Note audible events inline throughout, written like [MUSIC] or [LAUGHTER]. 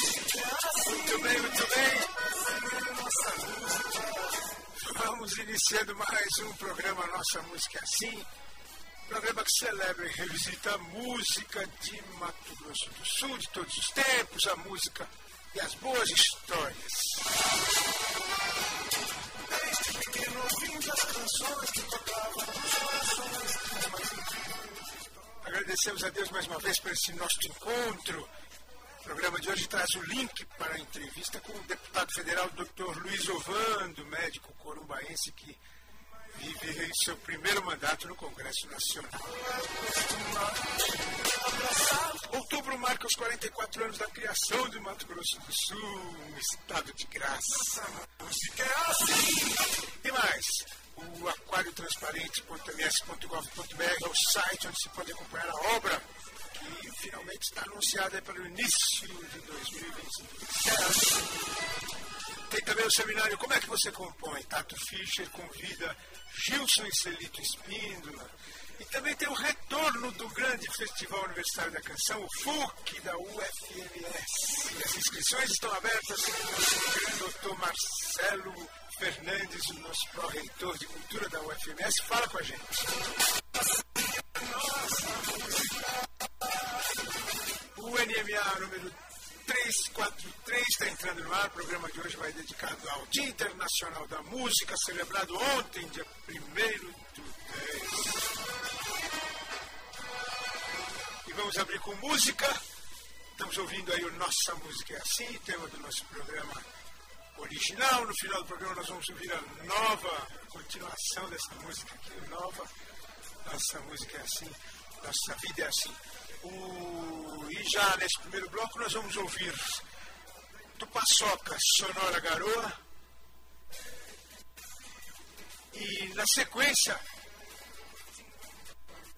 Muito bem, muito bem. Vamos iniciando mais um programa Nossa Música é Assim. Programa que celebra e revisita a música de Mato Grosso do Sul, de todos os tempos, a música e as boas histórias. Desde pequeno as canções que tocavam nos corações. Agradecemos a Deus mais uma vez por esse nosso encontro. O programa de hoje traz o link para a entrevista com o deputado federal Dr. Luiz Ovando, médico corumbaense que vive seu primeiro mandato no Congresso Nacional. Outubro marca os 44 anos da criação de Mato Grosso do Sul, um estado de graça. E mais, o aquariotransparente.ms.gov.br é o site onde se pode acompanhar a obra que finalmente está anunciada para o início de 2022. Tem também o seminário Como é que você compõe? Tato Fischer convida Gilson e Celito Espíndola. E também tem o retorno do grande Festival Universitário da Canção, o FUC, da UFMS. E as inscrições estão abertas o doutor Marcelo Fernandes, o nosso pró-reitor de cultura da UFMS, fala com a gente. O NMA número 343 está entrando no ar. O programa de hoje vai dedicado ao Dia Internacional da Música, celebrado ontem, dia 1 do 10. E vamos abrir com música. Estamos ouvindo aí o Nossa Música é Assim, tema do nosso programa original. No final do programa nós vamos ouvir a nova continuação dessa música aqui, nova. Nossa música é assim, nossa vida é assim. O... E já nesse primeiro bloco nós vamos ouvir do Paçoca Sonora Garoa. E na sequência,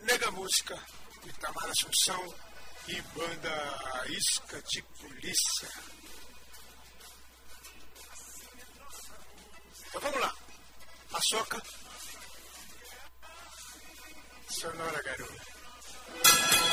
Nega Música, Itamar Assunção e Banda Isca de Polícia. Então vamos lá. Paçoca Sonora Garoa.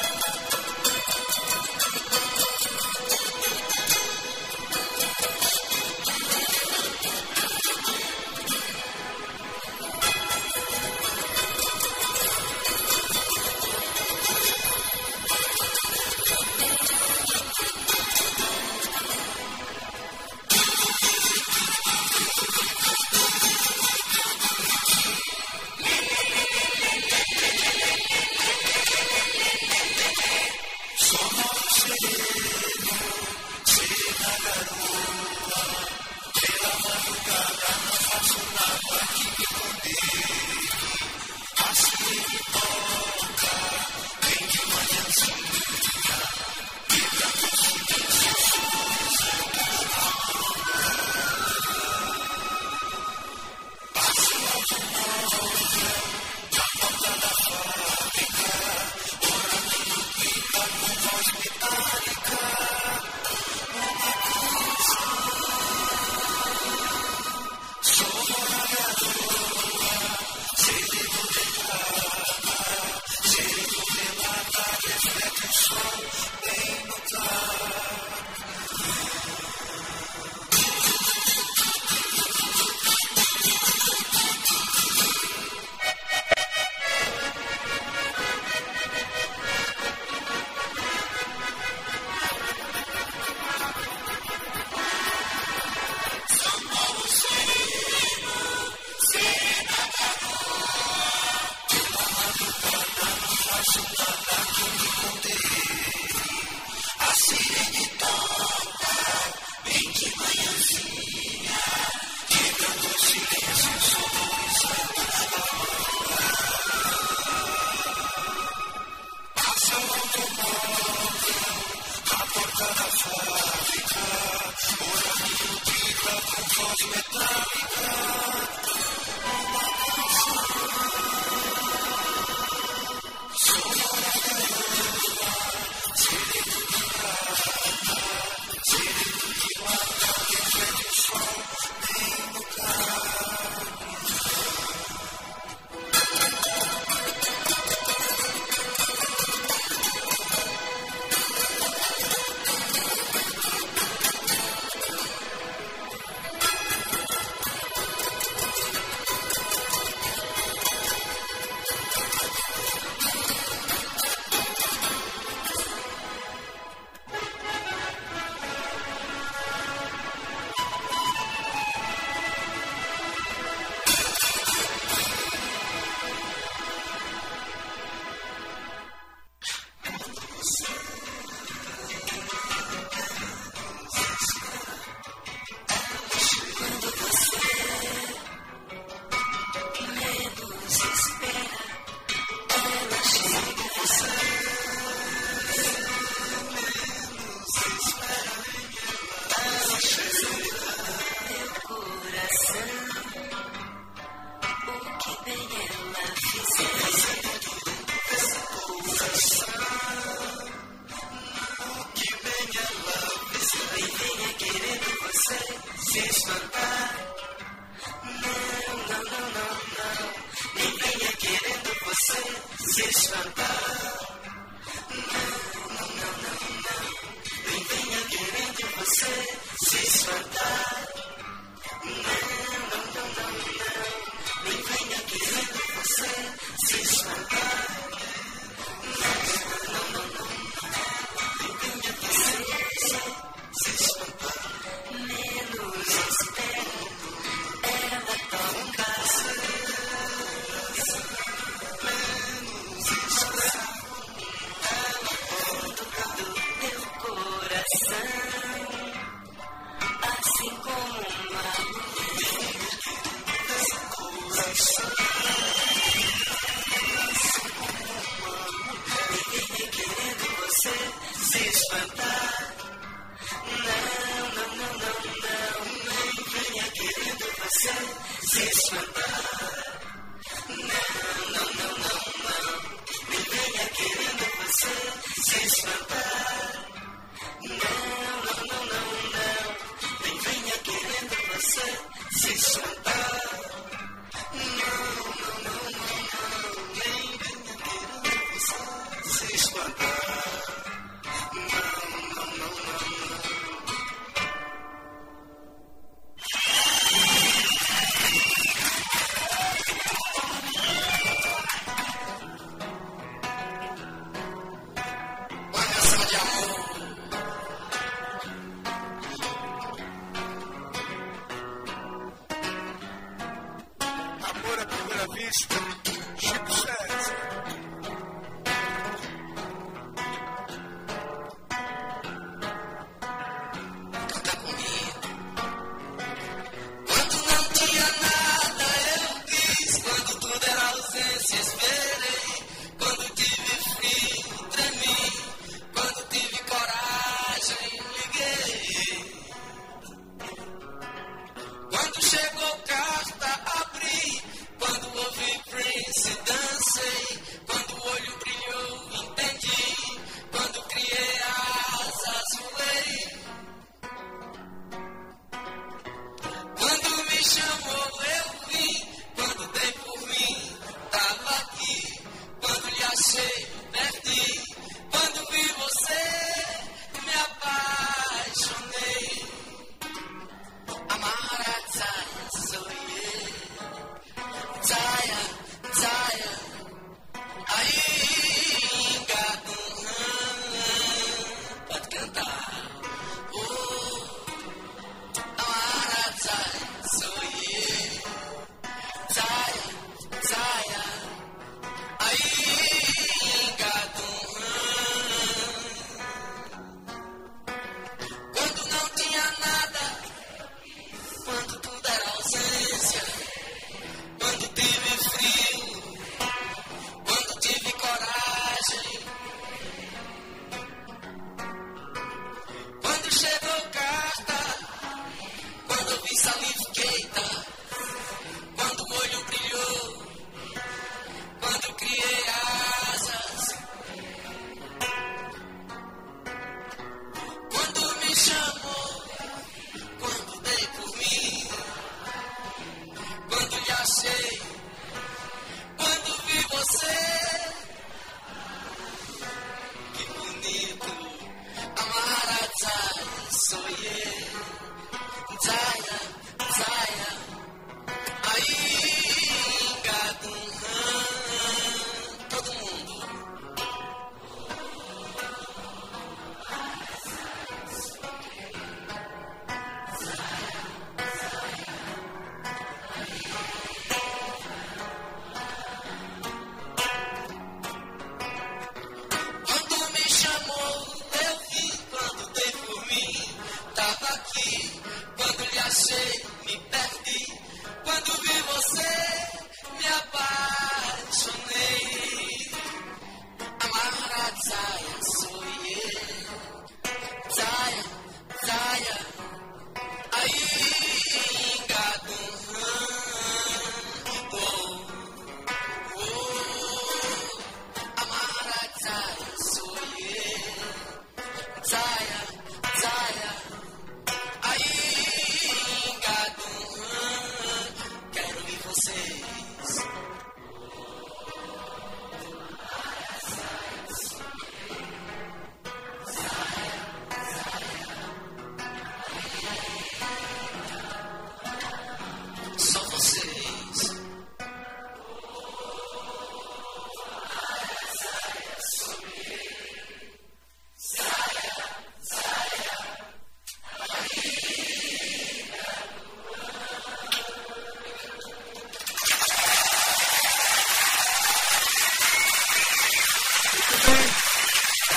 so yeah.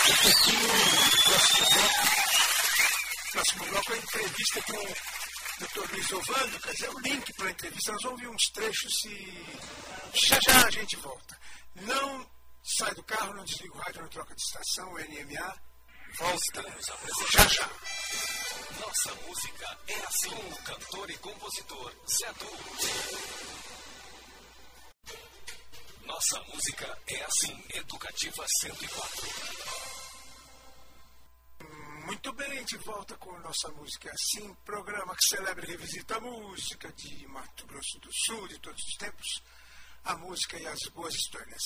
Próximo bloco, próximo bloco é a entrevista com o Dr. Luiz Ovando, quer dizer, o link para a entrevista. Nós vamos ouvir uns trechos e já já a gente volta. Não sai do carro, não desliga o rádio, não troca de estação, é o NMA. Voltamos a. Já já. Nossa música é assim. O cantor e compositor Zé Du. Nossa música é assim. Educativa 104. Muito bem, de volta com Nossa Música Assim, programa que celebra e revisita a música de Mato Grosso do Sul de todos os tempos, a música e as boas histórias.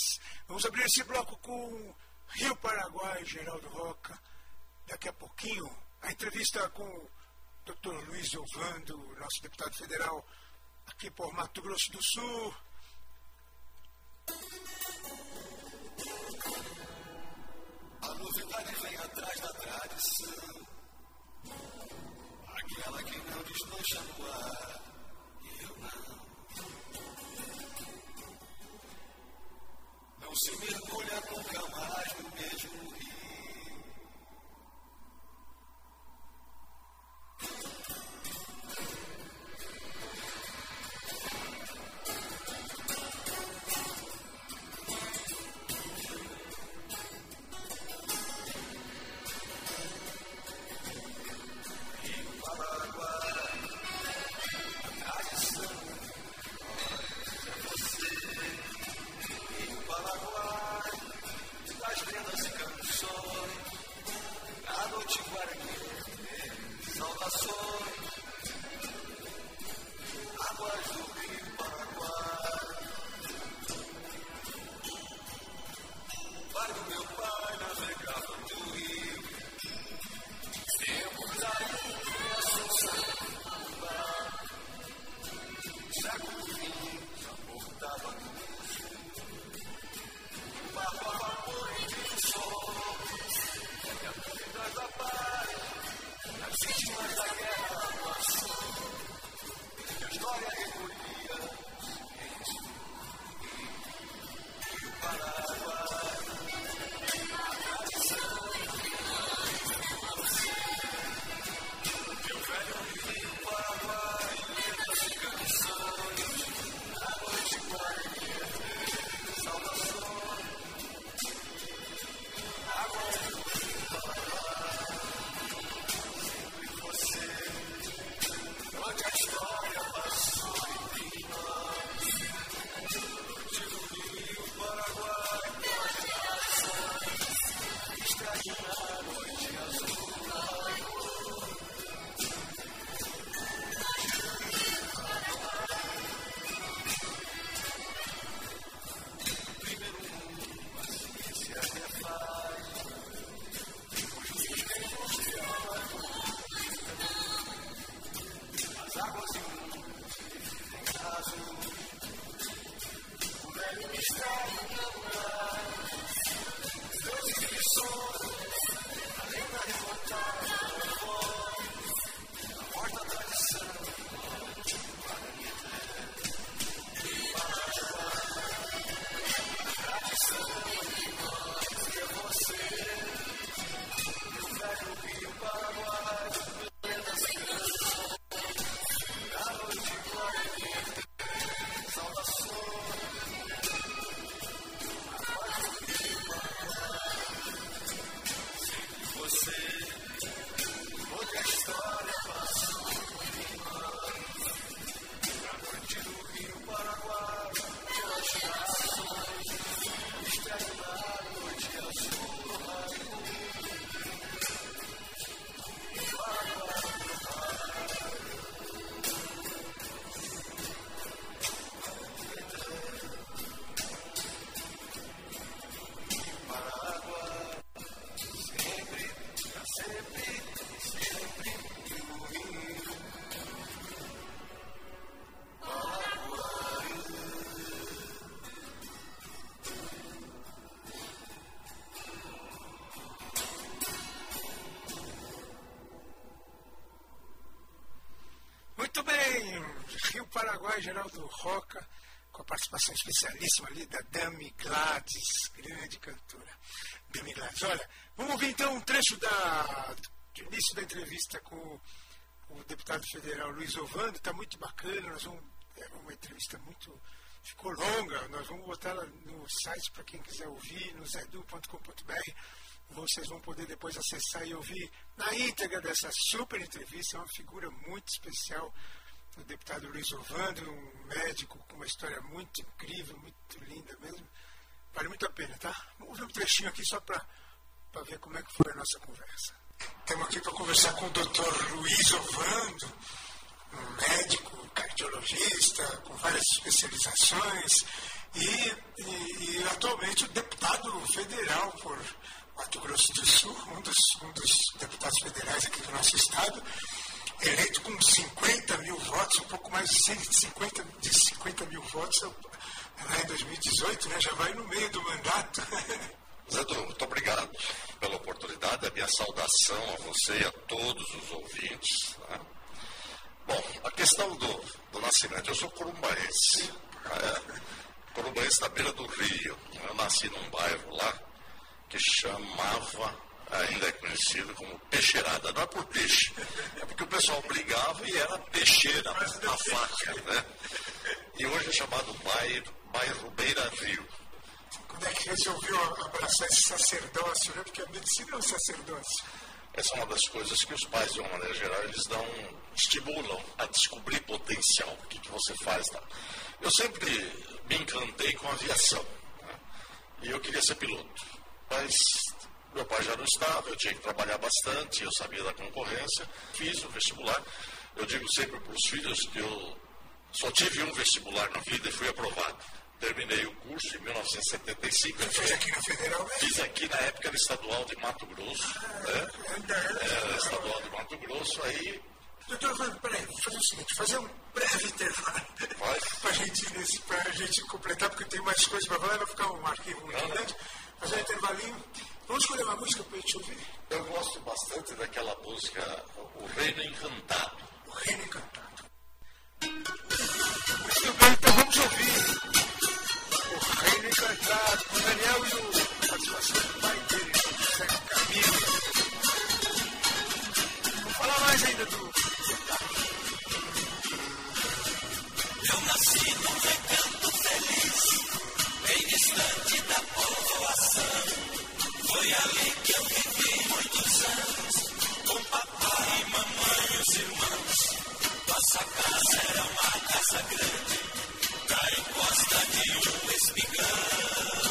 Vamos abrir esse bloco com Rio Paraguai, Geraldo Roca. Daqui a pouquinho, a entrevista com o Dr. Luiz Ovando, nosso deputado federal aqui por Mato Grosso do Sul. A novidade vem atrás da tradição. Aquela que não desmancha no ar. Eu não. Não se mergulha nunca mais no mesmo rio. Paraguai, Roca, com a participação especialíssima ali da Dami Gladys, grande cantora. Dami Gladys. Olha, vamos ouvir então um trecho da, o início da entrevista com o deputado federal Luiz Ovando, está muito bacana, nós vamos, é uma entrevista muito, ficou longa, nós vamos botar ela no site para quem quiser ouvir, no zedu.com.br, vocês vão poder depois acessar e ouvir na íntegra dessa super entrevista, é uma figura muito especial, o deputado Luiz Ovando, um médico com uma história muito incrível, muito linda mesmo, vale muito a pena, tá? Vamos ver um trechinho aqui só para ver como é que foi a nossa conversa. Estamos aqui para conversar com o Dr. Luiz Ovando, um médico cardiologista com várias especializações e, e, e atualmente o deputado federal por Mato Grosso do Sul, um dos, um dos deputados federais aqui do nosso estado, eleito com 50 mil votos, um pouco mais de 150 de 50 mil votos lá em 2018, né? já vai no meio do mandato. [LAUGHS] Zé muito obrigado pela oportunidade, a minha saudação a você e a todos os ouvintes. Né? Bom, a questão do, do nascimento, eu sou corumbaense, é, corumbaense da beira do Rio. Eu nasci num bairro lá que chamava, ainda é conhecido como peixeirada. Não é por peixe, é porque o pessoal brigava e era peixeira na faca, né? E hoje é chamado bairro, bairro Beira Rio. Quando é que resolveu abraçar esse sacerdócio, né? Porque a medicina é um sacerdócio. Essa é uma das coisas que os pais, de uma maneira geral, eles dão, estimulam a descobrir potencial. O que, que você faz, tá? Eu sempre me encantei com a aviação. Né? E eu queria ser piloto. Mas meu pai já não estava, eu tinha que trabalhar bastante, eu sabia da concorrência. Fiz o vestibular. Eu digo sempre para os filhos que eu só tive um vestibular na vida e fui aprovado terminei o curso em 1975. Você fez aqui na Federal? Fiz aqui na época no Estadual de Mato Grosso. Ah, né? É, estadual de Mato Grosso, aí. Doutor, peraí, vamos fazer o seguinte, fazer um breve intervalo. [LAUGHS] Para gente, a gente completar, porque tem mais coisas para falar, vai ficar um arquivo muito grande. Fazer um intervalinho. Vamos escolher uma música para a gente ouvir? Eu gosto bastante daquela música O Reino Encantado. O Reino Encantado. Muito bem, então vamos ouvir o Reino Encantado, com o Daniel e o, participação do pai dele, José Camilo. Vamos falar mais ainda do. Eu nasci num recanto feliz, bem distante da. Foi ali que eu vivi muitos anos, com papai, mamãe e os irmãos. Nossa casa era uma casa grande, na encosta de um espigão.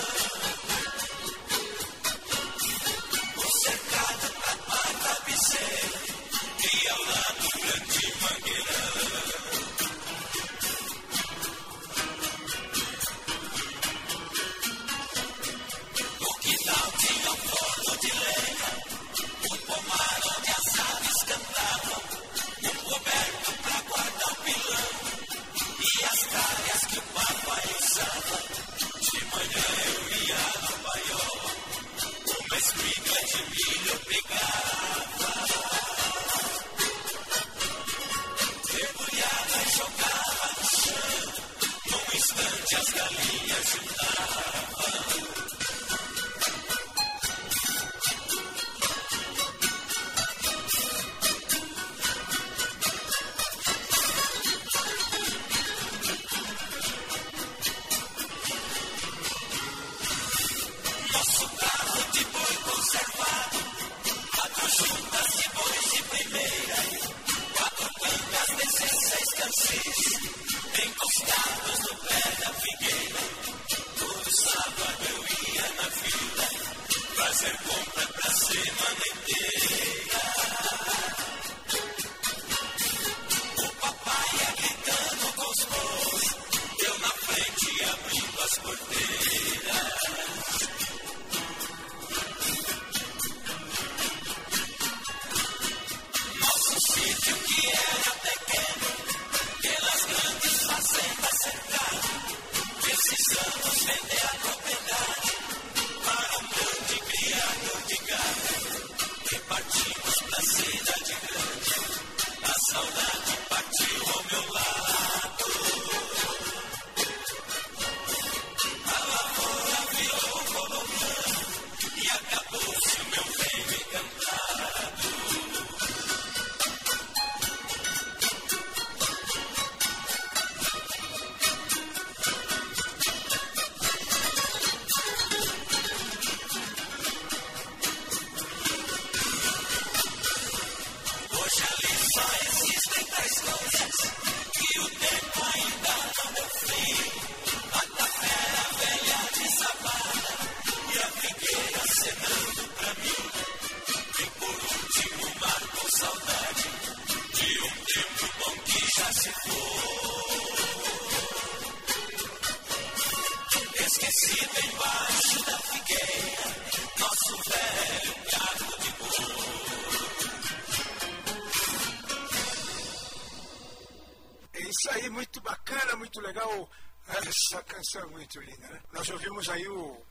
Muito linda, né? Nós ouvimos aí o,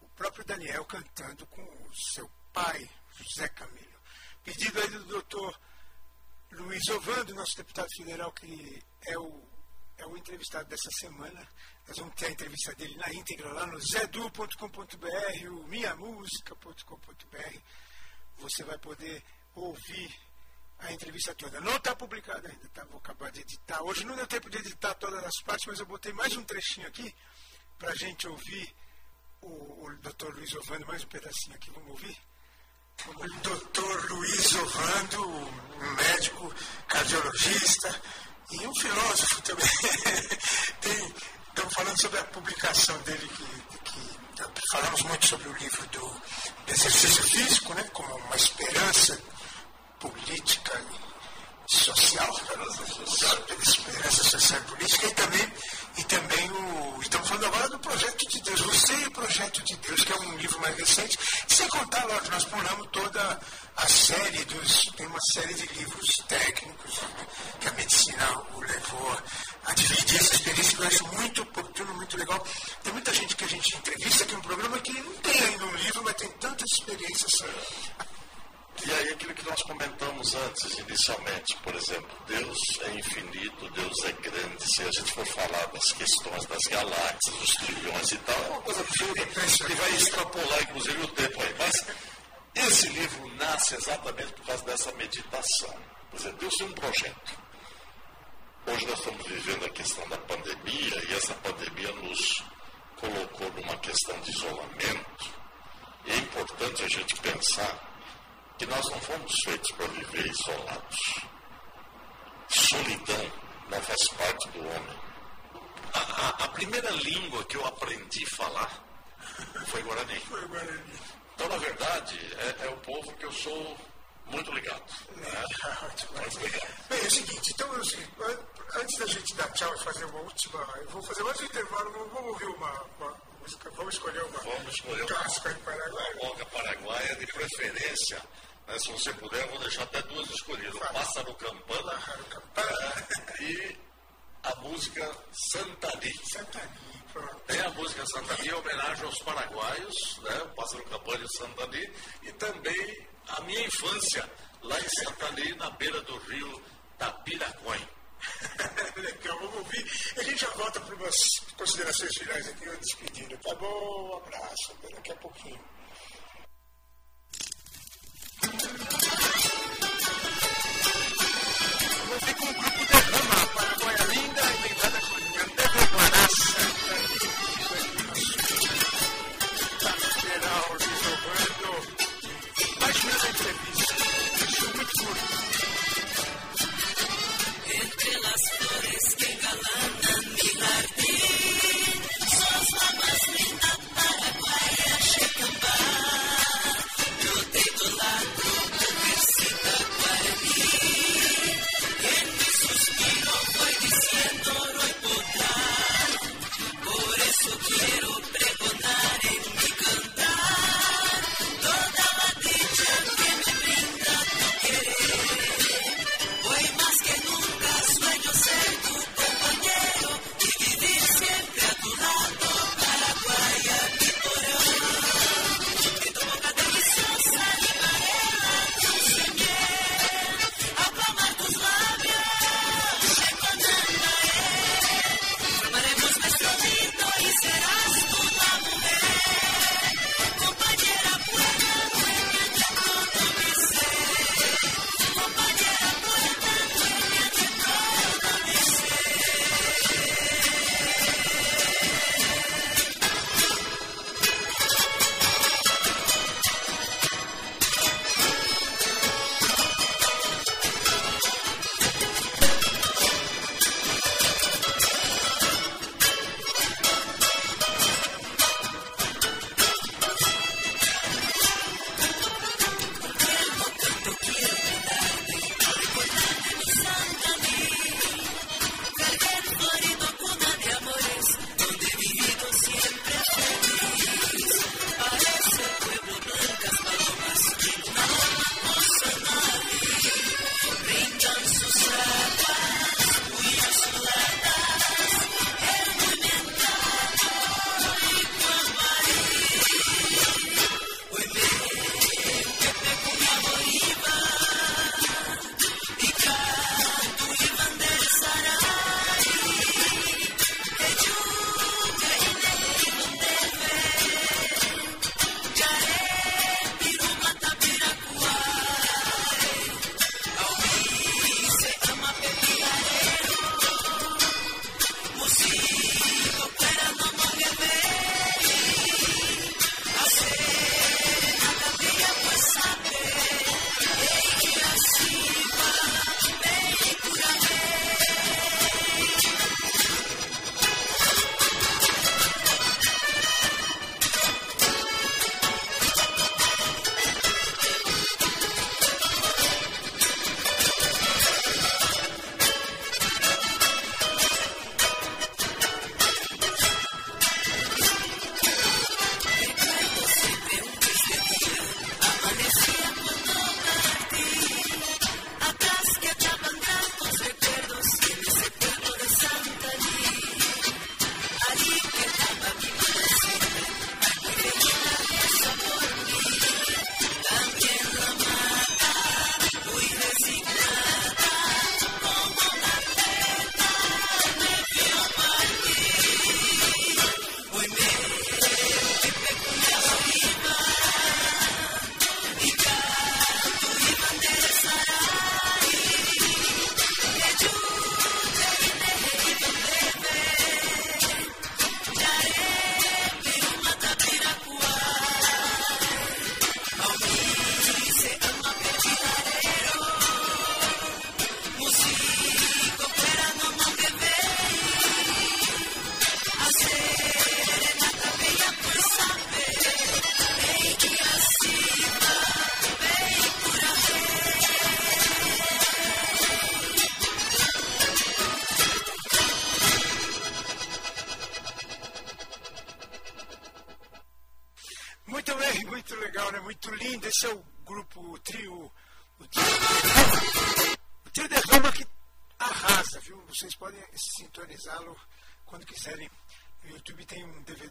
o próprio Daniel cantando com o seu pai, José Camilo. Pedido aí do doutor Luiz Ovando, nosso deputado federal, que é o, é o entrevistado dessa semana. Nós vamos ter a entrevista dele na íntegra lá no zedu.com.br, o minhamusica.com.br. Você vai poder ouvir a entrevista toda. Não está publicada ainda, tá? Vou acabar de editar. Hoje não deu tempo de editar todas as partes, mas eu botei mais um trechinho aqui para a gente ouvir o, o Dr. Luiz Ovando, mais um pedacinho aqui. Vamos ouvir? O Dr. Luiz Ovando, um médico cardiologista e um filósofo também. [LAUGHS] Tem, estamos falando sobre a publicação dele que falamos muito sobre o livro do exercício físico, né, como uma esperança política e social, esperança social e política, e também, e também o. Estamos falando agora do projeto de Deus, Você e o Projeto de Deus, que é um livro mais recente, sem contar, lógico, nós pulamos toda a série dos. Tem uma série de livros técnicos né, que a medicina o levou a dividir essa experiência, que eu acho muito oportuno, muito legal. Tem muita gente que a gente entrevista aqui no programa que não tem ainda um livro, mas tem tantas experiências e aí aquilo que nós comentamos antes, inicialmente, por exemplo, Deus é infinito, Deus é grande. Se a gente for falar das questões das galáxias, dos trilhões e tal, é uma coisa absurda que vai extrapolar, inclusive, o tempo aí. Mas esse livro nasce exatamente por causa dessa meditação. Quer dizer, Deus tem um projeto. Hoje nós estamos vivendo a questão da pandemia e essa pandemia nos colocou numa questão de isolamento. E é importante a gente pensar que nós não fomos feitos para viver isolados. Solidão não faz parte do homem. A, a, a primeira língua que eu aprendi a falar foi Guarani. Foi Guarani. Então, na verdade, é, é o povo que eu sou muito ligado. Né? [LAUGHS] Bem, é o seguinte, então assim, antes da gente dar tchau e fazer uma última, eu vou fazer mais um intervalo, vamos ouvir uma, uma música, vamos escolher uma vamos escolher um clássico aí paraguaia. Uma polca paraguaia de preferência né? Se você puder, eu vou deixar até duas escolhidas: o Pássaro Campana e a música Santani. Santani, Tem a música Santani em homenagem aos paraguaios, né? o Pássaro Campana e o Santani, e também a minha infância lá em Santani, na beira do rio Tapiraquém. Legal, vamos ouvir. A gente já volta para umas considerações finais aqui, uma despedida. Tá bom? Um abraço, até daqui a pouquinho.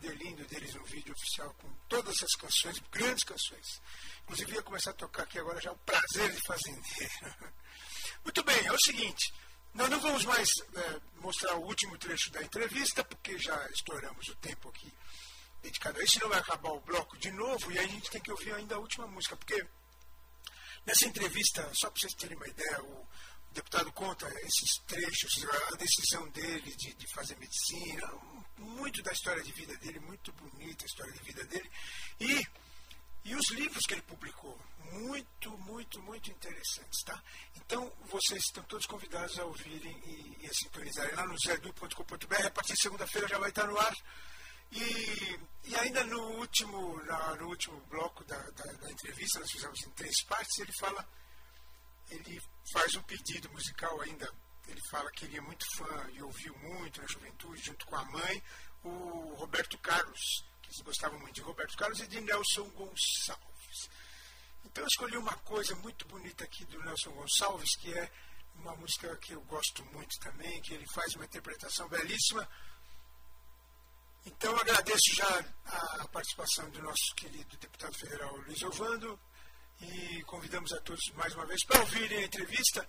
Tem um DVD lindo deles, um vídeo oficial com todas essas canções, grandes canções. Inclusive ia começar a tocar aqui agora já o prazer de fazendeiro. [LAUGHS] Muito bem, é o seguinte, nós não vamos mais é, mostrar o último trecho da entrevista, porque já estouramos o tempo aqui dedicado a isso, senão vai acabar o bloco de novo e aí a gente tem que ouvir ainda a última música, porque nessa entrevista, só para vocês terem uma ideia, o deputado conta esses trechos, a decisão dele de, de fazer medicina, muito da história de vida dele, muito bonita a história de vida dele, e, e os livros que ele publicou, muito, muito, muito interessantes, tá? Então, vocês estão todos convidados a ouvirem e, e a sintonizarem lá no zedu.com.br, a partir de segunda-feira já vai estar no ar, e, e ainda no último, na, no último bloco da, da, da, entrevista, nós fizemos em três partes, ele fala, ele faz um pedido musical ainda. Ele fala que ele é muito fã e ouviu muito na juventude, junto com a mãe, o Roberto Carlos, que eles gostavam muito de Roberto Carlos e de Nelson Gonçalves. Então eu escolhi uma coisa muito bonita aqui do Nelson Gonçalves, que é uma música que eu gosto muito também, que ele faz uma interpretação belíssima então, agradeço já a participação do nosso querido deputado federal Luiz Ovando e convidamos a todos mais uma vez para ouvirem a entrevista.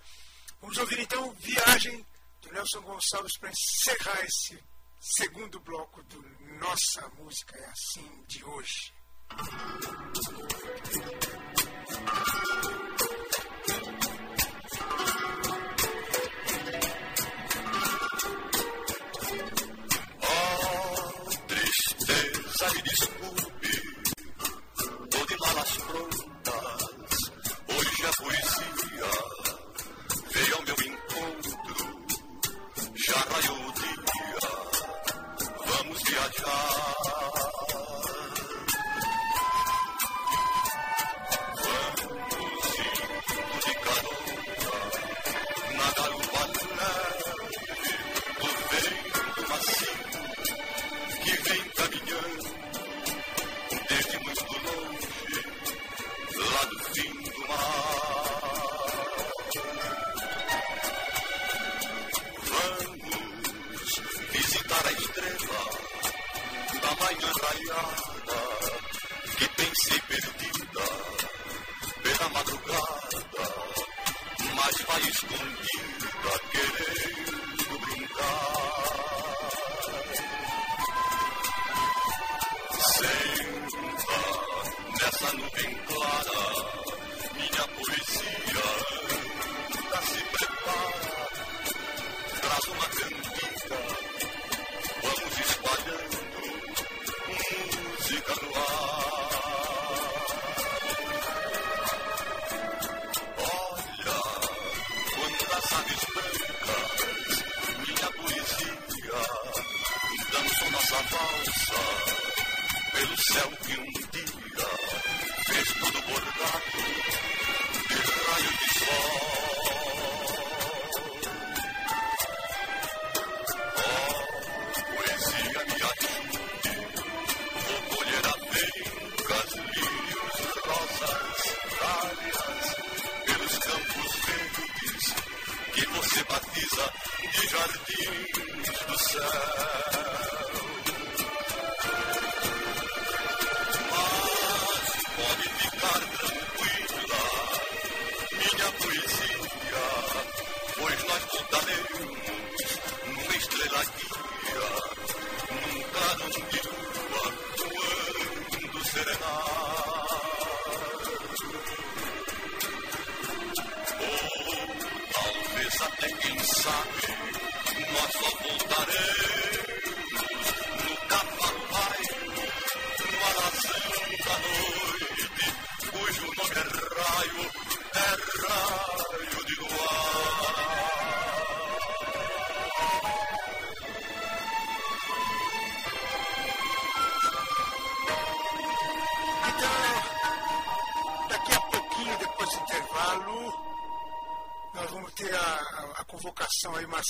Vamos ouvir então Viagem do Nelson Gonçalves para encerrar esse segundo bloco do Nossa Música é Assim de hoje. me desculpe,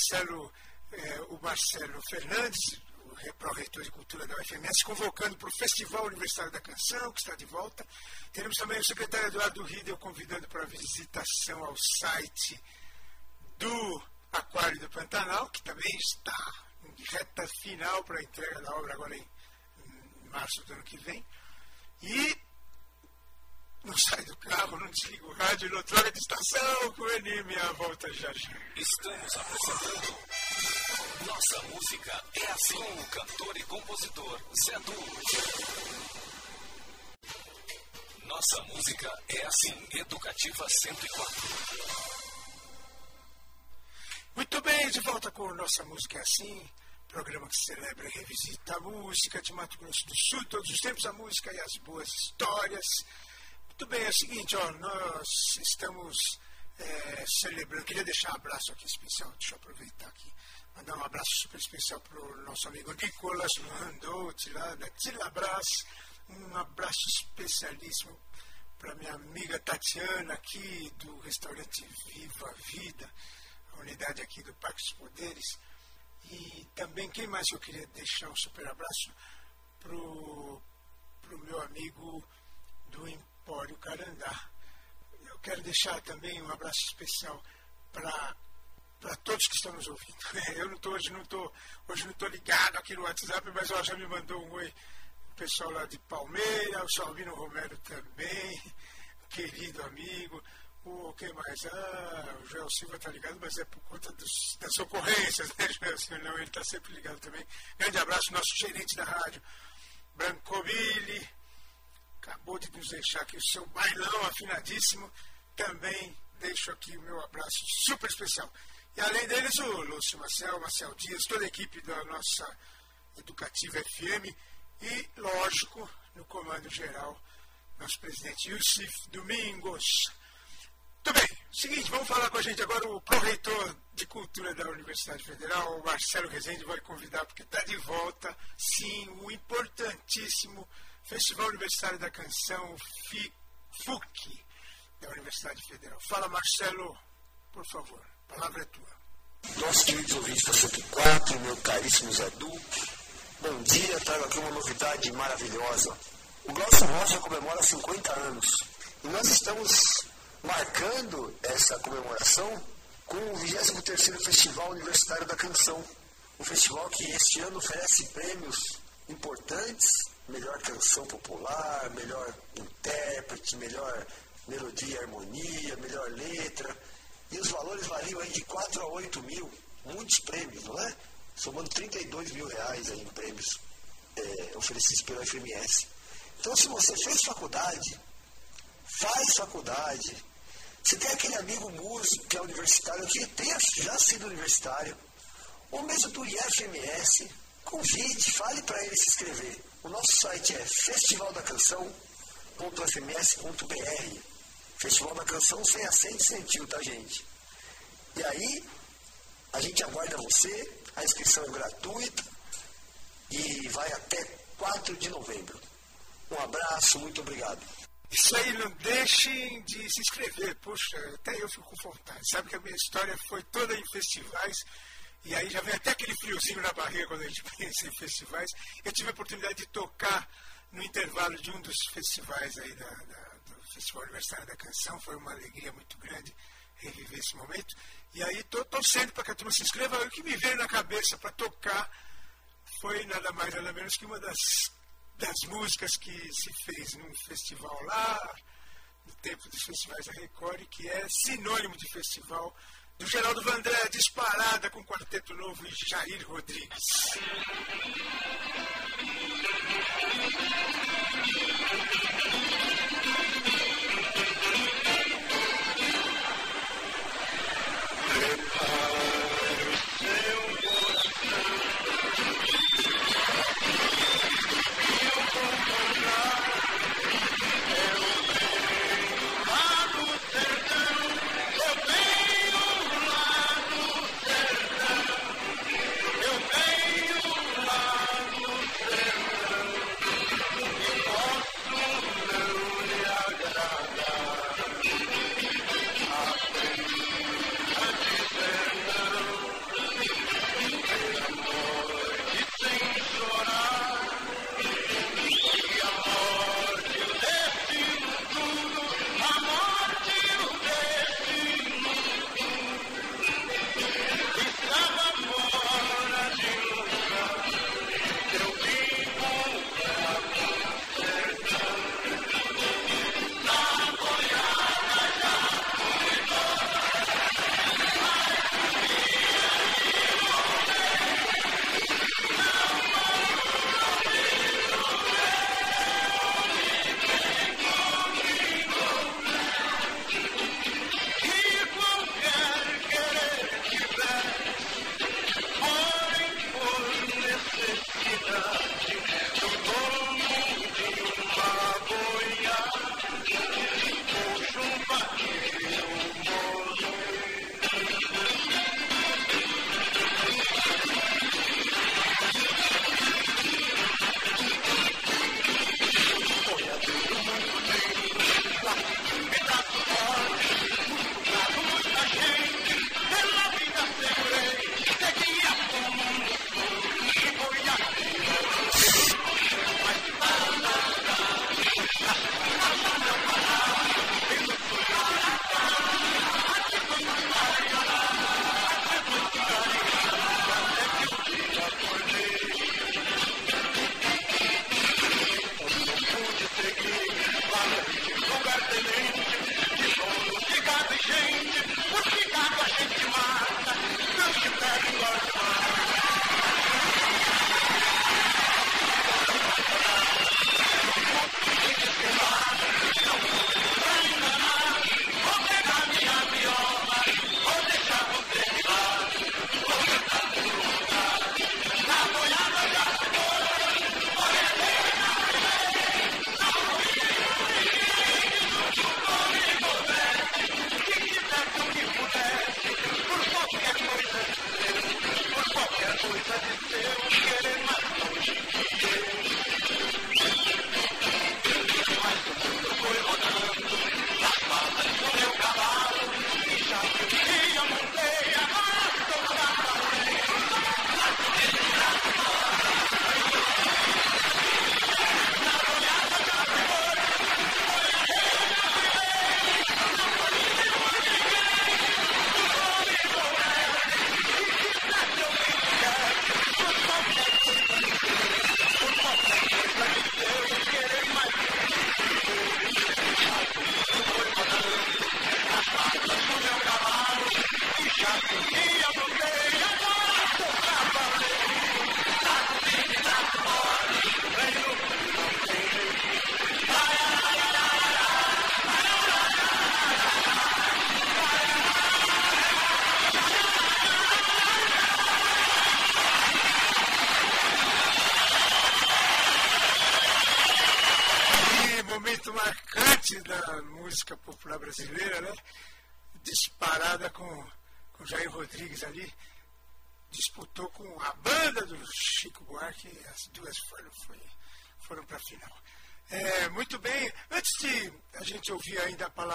Marcelo, é, o Marcelo Fernandes, pró-reitor de cultura da UFMS, convocando para o Festival Universitário da Canção, que está de volta. Teremos também o secretário Eduardo Riedel convidando para a visitação ao site do Aquário do Pantanal, que também está em reta final para a entrega da obra agora em março do ano que vem. E não sai do carro, não desliga o rádio, troca de estação, com ele minha volta já já. Estamos apresentando Nossa Música é Assim, o cantor e compositor Zé Du. Nossa Música é Assim, Educativa 104. Muito bem, de volta com Nossa Música é Assim, programa que celebra e revisita a música de Mato Grosso do Sul, todos os tempos, a música e as boas histórias. Muito bem, é o seguinte, ó, nós estamos é, celebrando, queria deixar um abraço aqui especial, deixa eu aproveitar aqui, mandar um abraço super especial para o nosso amigo Nicolas Landouti, lá da Tilabras, um abraço especialíssimo para minha amiga Tatiana aqui do restaurante Viva Vida, a unidade aqui do Parque dos Poderes. E também, quem mais eu queria deixar um super abraço pro, pro meu amigo do Empório Carandá. Eu quero deixar também um abraço especial para para todos que estão nos ouvindo. [LAUGHS] Eu não tô, hoje não estou hoje não tô ligado aqui no WhatsApp, mas já me mandou um oi o pessoal lá de Palmeira, o Salvino Romero também, [LAUGHS] querido amigo. O que mais? Ah, o Joel Silva está ligado, mas é por conta dos, das ocorrências, [LAUGHS] né, Joel Silva? Não, ele está sempre ligado também. Grande abraço, nosso gerente da rádio, Brancoville. Acabou de nos deixar aqui o seu bailão afinadíssimo. Também deixo aqui o meu abraço super especial. E além deles, o Lúcio Marcel, Marcel Dias, toda a equipe da nossa Educativa FM e, lógico, no comando geral, nosso presidente Yusuf Domingos. Muito bem, seguinte, vamos falar com a gente agora o pró-reitor de Cultura da Universidade Federal, o Marcelo Rezende, vai convidar, porque está de volta, sim, o importantíssimo Festival Universitário da Canção, FUC, da Universidade Federal. Fala, Marcelo, por favor, a palavra é tua. Nossos queridos ouvintes da 104, meu caríssimo Zé Du, bom dia, trago aqui uma novidade maravilhosa. O Glaucio Rocha comemora 50 anos e nós estamos marcando essa comemoração com o 23º Festival Universitário da Canção. Um festival que este ano oferece prêmios importantes, melhor canção popular, melhor intérprete, melhor melodia e harmonia, melhor letra. E os valores variam aí de 4 a 8 mil, muitos prêmios, não é? Somando 32 mil reais aí em prêmios é, oferecidos pela FMS. Então, se você fez faculdade, faz faculdade, se tem aquele amigo músico que é universitário, que tenha já sido universitário, ou mesmo do IFMS, convide, fale para ele se inscrever. O nosso site é festivaldacanção.fms.br Festival da Canção sem acento e sem tá, gente? E aí, a gente aguarda você, a inscrição é gratuita e vai até 4 de novembro. Um abraço, muito obrigado. Isso aí, não deixem de se inscrever. Puxa, até eu fico vontade. Sabe que a minha história foi toda em festivais. E aí já vem até aquele friozinho na barriga quando a gente [LAUGHS] pensa em festivais. Eu tive a oportunidade de tocar no intervalo de um dos festivais aí da, da, do Festival Universitário da Canção. Foi uma alegria muito grande reviver esse momento. E aí estou torcendo para que a turma se inscreva. O que me veio na cabeça para tocar foi nada mais nada menos que uma das das músicas que se fez num festival lá, no tempo dos festivais da Record, que é sinônimo de festival, do Geraldo Vandré, é disparada com Quarteto Novo e Jair Rodrigues.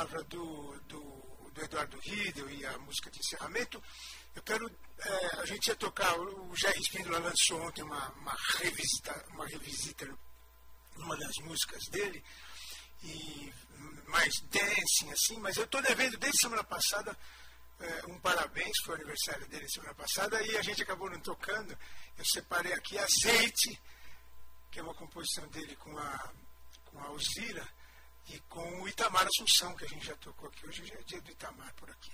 Palavra do, do, do Eduardo Riedel e a música de encerramento, eu quero. É, a gente ia tocar, o Jair Espíndola lançou ontem uma, uma, revisita, uma revisita numa das músicas dele, e mais dancing, assim, mas eu estou devendo desde semana passada é, um parabéns, foi o aniversário dele semana passada, e a gente acabou não tocando. Eu separei aqui Azeite, que é uma composição dele com a, com a Alzira e com o Itamar Assunção, que a gente já tocou aqui. Hoje já é dia do Itamar por aqui.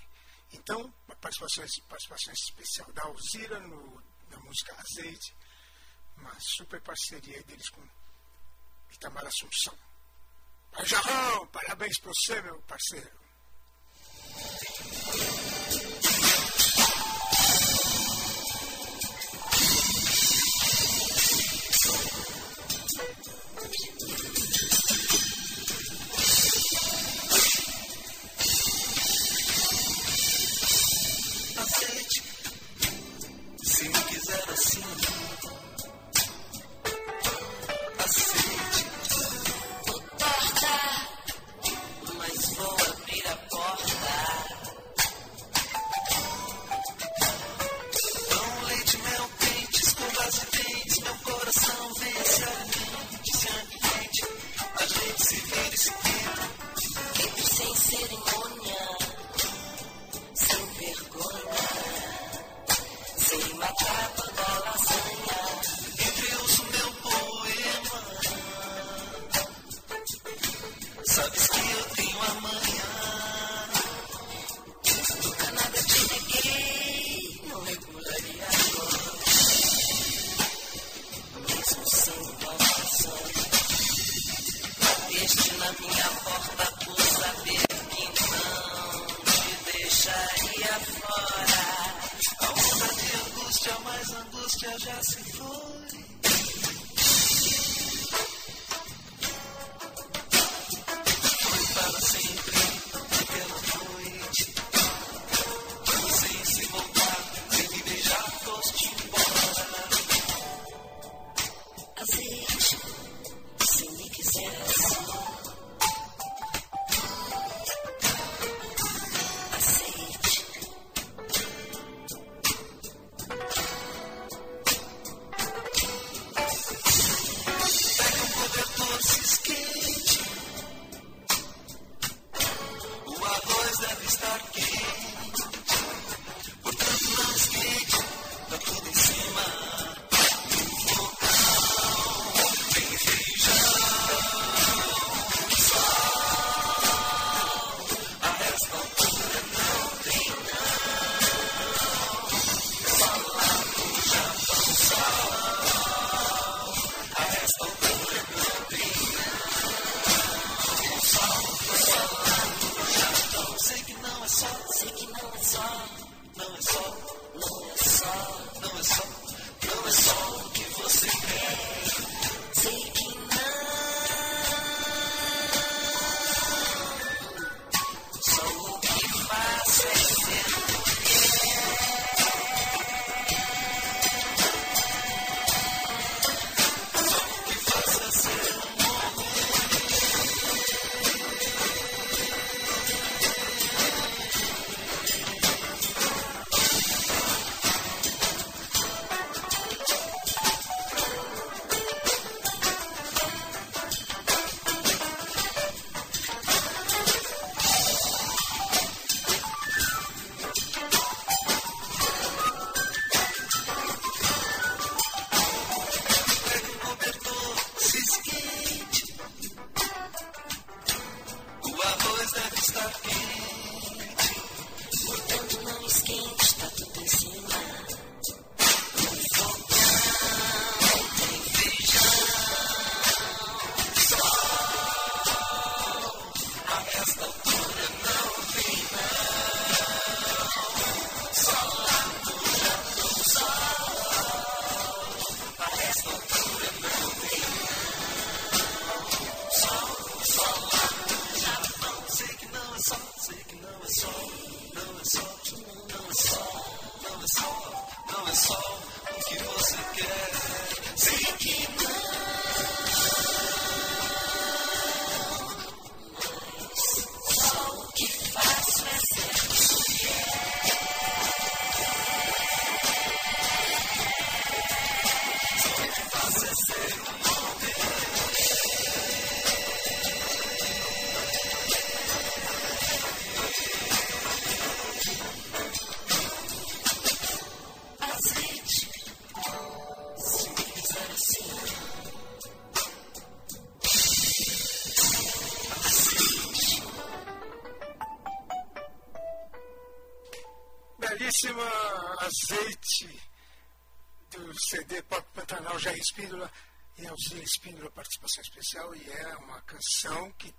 Então, uma participação, participação especial da Alzira no, na música Azeite, uma super parceria deles com Itamar Assunção. Jarrão, parabéns para você, meu parceiro. never seen Pantanal Jair Espíndola e Alzira Espíndola participação especial e é uma canção que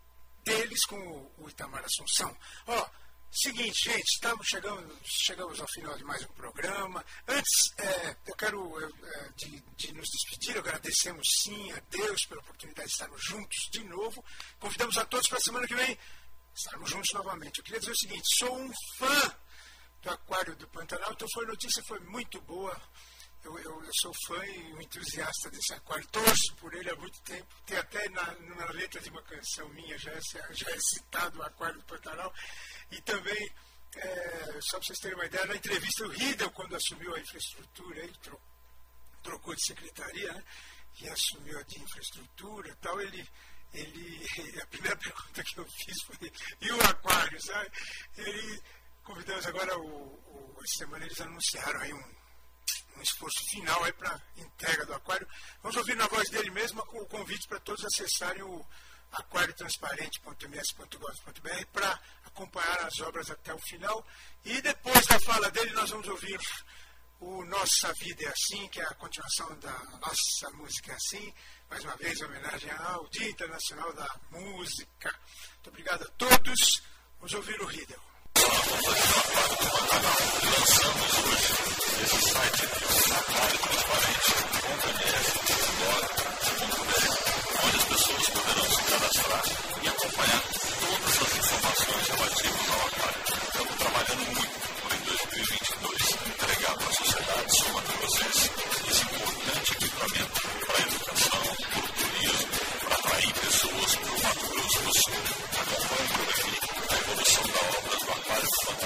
deles com o- Itamar Assunção. Ó, seguinte, gente, estamos chegando, chegamos ao final de mais um programa. Antes, é, eu quero é, é, de, de nos despedir, agradecemos sim a Deus pela oportunidade de estarmos juntos de novo. Convidamos a todos para a semana que vem estarmos juntos novamente. Eu queria dizer o seguinte, sou um fã do Aquário do Pantanal. Então foi notícia foi muito boa. Eu, eu, eu sou fã e um entusiasta desse aquário. Torço por ele há muito tempo. Tem até na, na letra de uma canção minha, já é, [LAUGHS] já é citado o Aquário do Pantanal. E também, é, só para vocês terem uma ideia, na entrevista o Riedel, quando assumiu a infraestrutura, ele tro, trocou de secretaria né, e assumiu a de infraestrutura tal, ele, ele, [LAUGHS] a primeira pergunta que eu fiz foi, e o aquário, sabe? Ele, convidamos agora, o, o, essa semana eles anunciaram aí um, um esforço final aí para entrega do aquário. Vamos ouvir na voz dele mesmo o convite para todos acessarem o aquariotransparente.ms.gov.br para acompanhar as obras até o final. E depois da fala dele, nós vamos ouvir o Nossa Vida é Assim, que é a continuação da Nossa Música é Assim. Mais uma vez, em homenagem ao Dia Internacional da Música. Muito obrigado a todos. Vamos ouvir o Riedel. Pessoas para em 2022 entregar para a sociedade sul-mato-grossense esse importante equipamento para a educação, para o turismo, para atrair pessoas o Mato. Acompanhe por aqui do